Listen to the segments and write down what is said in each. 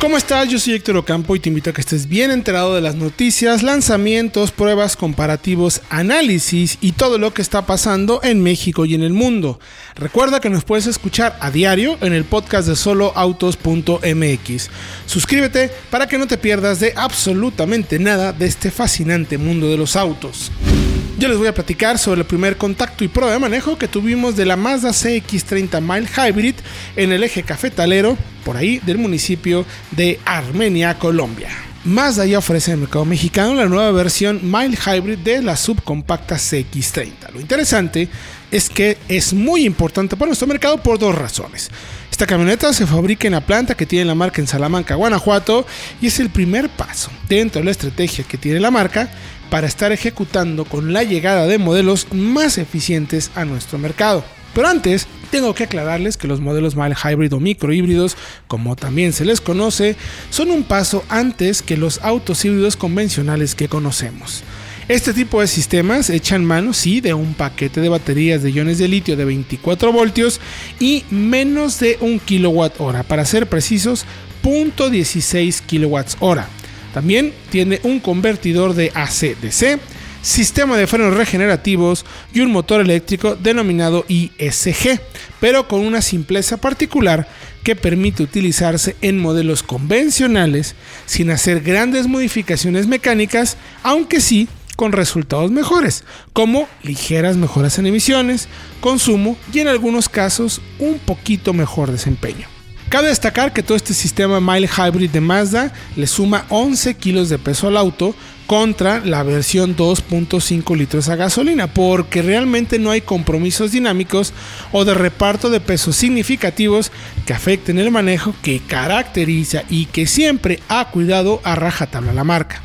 ¿Cómo estás? Yo soy Héctor Ocampo y te invito a que estés bien enterado de las noticias, lanzamientos, pruebas, comparativos, análisis y todo lo que está pasando en México y en el mundo. Recuerda que nos puedes escuchar a diario en el podcast de soloautos.mx. Suscríbete para que no te pierdas de absolutamente nada de este fascinante mundo de los autos. Yo les voy a platicar sobre el primer contacto y prueba de manejo que tuvimos de la Mazda CX30 Mile Hybrid en el eje cafetalero, por ahí del municipio de Armenia, Colombia. Mazda ya ofrece en el mercado mexicano la nueva versión Mile Hybrid de la subcompacta CX30. Lo interesante es que es muy importante para nuestro mercado por dos razones. Esta camioneta se fabrica en la planta que tiene la marca en Salamanca, Guanajuato, y es el primer paso dentro de la estrategia que tiene la marca para estar ejecutando con la llegada de modelos más eficientes a nuestro mercado. Pero antes, tengo que aclararles que los modelos mild hybrid o micro híbridos, como también se les conoce, son un paso antes que los autos híbridos convencionales que conocemos. Este tipo de sistemas echan mano, sí, de un paquete de baterías de iones de litio de 24 voltios y menos de 1 kWh, para ser precisos, 0.16 kWh. También tiene un convertidor de AC-DC, sistema de frenos regenerativos y un motor eléctrico denominado ISG, pero con una simpleza particular que permite utilizarse en modelos convencionales sin hacer grandes modificaciones mecánicas, aunque sí con resultados mejores, como ligeras mejoras en emisiones, consumo y en algunos casos un poquito mejor desempeño. Cabe destacar que todo este sistema Mile Hybrid de Mazda le suma 11 kilos de peso al auto contra la versión 2.5 litros a gasolina, porque realmente no hay compromisos dinámicos o de reparto de pesos significativos que afecten el manejo que caracteriza y que siempre ha cuidado a rajatabla la marca.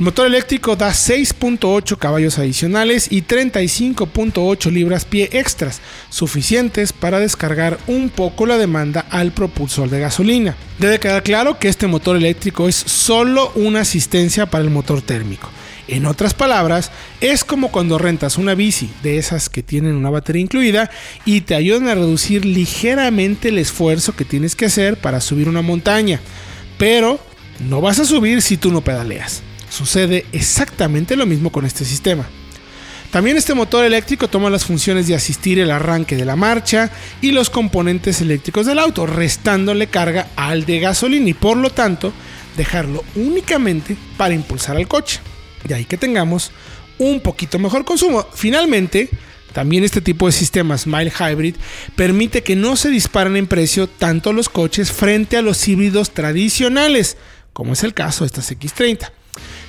El motor eléctrico da 6.8 caballos adicionales y 35.8 libras-pie extras, suficientes para descargar un poco la demanda al propulsor de gasolina. Debe quedar claro que este motor eléctrico es solo una asistencia para el motor térmico. En otras palabras, es como cuando rentas una bici de esas que tienen una batería incluida y te ayudan a reducir ligeramente el esfuerzo que tienes que hacer para subir una montaña. Pero no vas a subir si tú no pedaleas. Sucede exactamente lo mismo con este sistema. También este motor eléctrico toma las funciones de asistir el arranque de la marcha y los componentes eléctricos del auto, restándole carga al de gasolina y por lo tanto dejarlo únicamente para impulsar al coche. De ahí que tengamos un poquito mejor consumo. Finalmente, también este tipo de sistemas Mile Hybrid permite que no se disparen en precio tanto los coches frente a los híbridos tradicionales, como es el caso de estas X30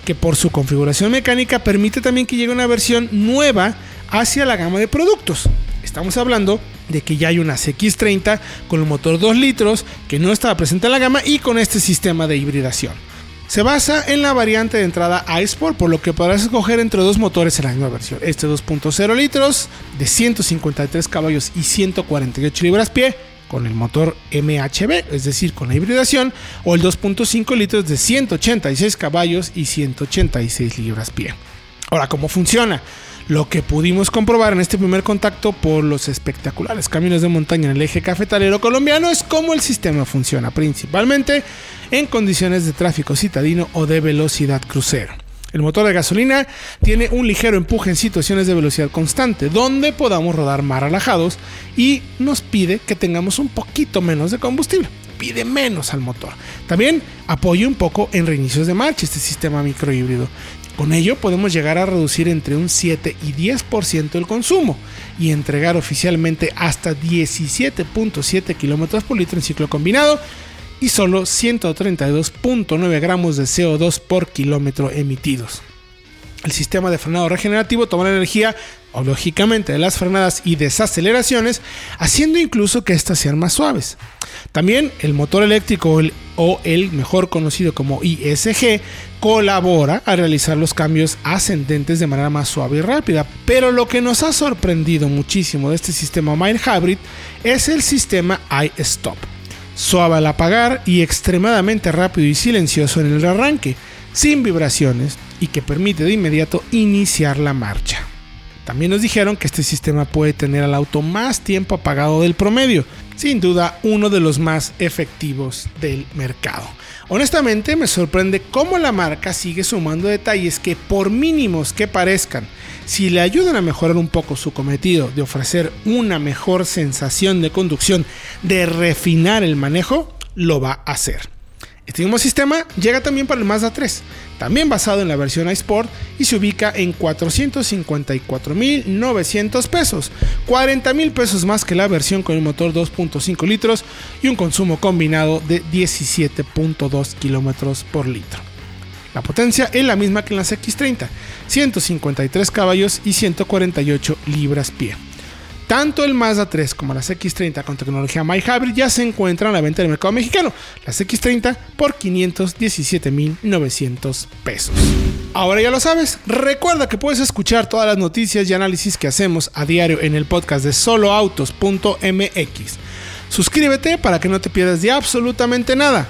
que por su configuración mecánica permite también que llegue una versión nueva hacia la gama de productos. Estamos hablando de que ya hay una CX30 con el motor 2 litros que no estaba presente en la gama y con este sistema de hibridación. Se basa en la variante de entrada iSport, por lo que podrás escoger entre dos motores en la misma versión. Este 2.0 litros de 153 caballos y 148 libras-pie con el motor MHB, es decir, con la hibridación, o el 2.5 litros de 186 caballos y 186 libras-pie. Ahora, ¿cómo funciona? Lo que pudimos comprobar en este primer contacto por los espectaculares caminos de montaña en el eje cafetalero colombiano es cómo el sistema funciona, principalmente en condiciones de tráfico citadino o de velocidad crucero. El motor de gasolina tiene un ligero empuje en situaciones de velocidad constante, donde podamos rodar más relajados y nos pide que tengamos un poquito menos de combustible. Pide menos al motor. También apoya un poco en reinicios de marcha este sistema microhíbrido. Con ello podemos llegar a reducir entre un 7 y 10% el consumo y entregar oficialmente hasta 17.7 km por litro en ciclo combinado y solo 132.9 gramos de CO2 por kilómetro emitidos. El sistema de frenado regenerativo toma la energía, o lógicamente, de las frenadas y desaceleraciones, haciendo incluso que éstas sean más suaves. También el motor eléctrico o el mejor conocido como ISG colabora a realizar los cambios ascendentes de manera más suave y rápida. Pero lo que nos ha sorprendido muchísimo de este sistema Mild Hybrid es el sistema iStop suave al apagar y extremadamente rápido y silencioso en el arranque, sin vibraciones y que permite de inmediato iniciar la marcha. También nos dijeron que este sistema puede tener al auto más tiempo apagado del promedio, sin duda uno de los más efectivos del mercado. Honestamente me sorprende cómo la marca sigue sumando detalles que por mínimos que parezcan, si le ayudan a mejorar un poco su cometido de ofrecer una mejor sensación de conducción, de refinar el manejo, lo va a hacer. Este mismo sistema llega también para el Mazda 3, también basado en la versión iSport y se ubica en 454.900 pesos, 40.000 pesos más que la versión con el motor 2.5 litros y un consumo combinado de 17.2 kilómetros por litro. La potencia es la misma que en las X30, 153 caballos y 148 libras-pie. Tanto el Mazda 3 como las X30 con tecnología MyHybrid ya se encuentran a la venta en el mercado mexicano. Las X30 por 517.900 pesos. Ahora ya lo sabes, recuerda que puedes escuchar todas las noticias y análisis que hacemos a diario en el podcast de soloautos.mx. Suscríbete para que no te pierdas de absolutamente nada.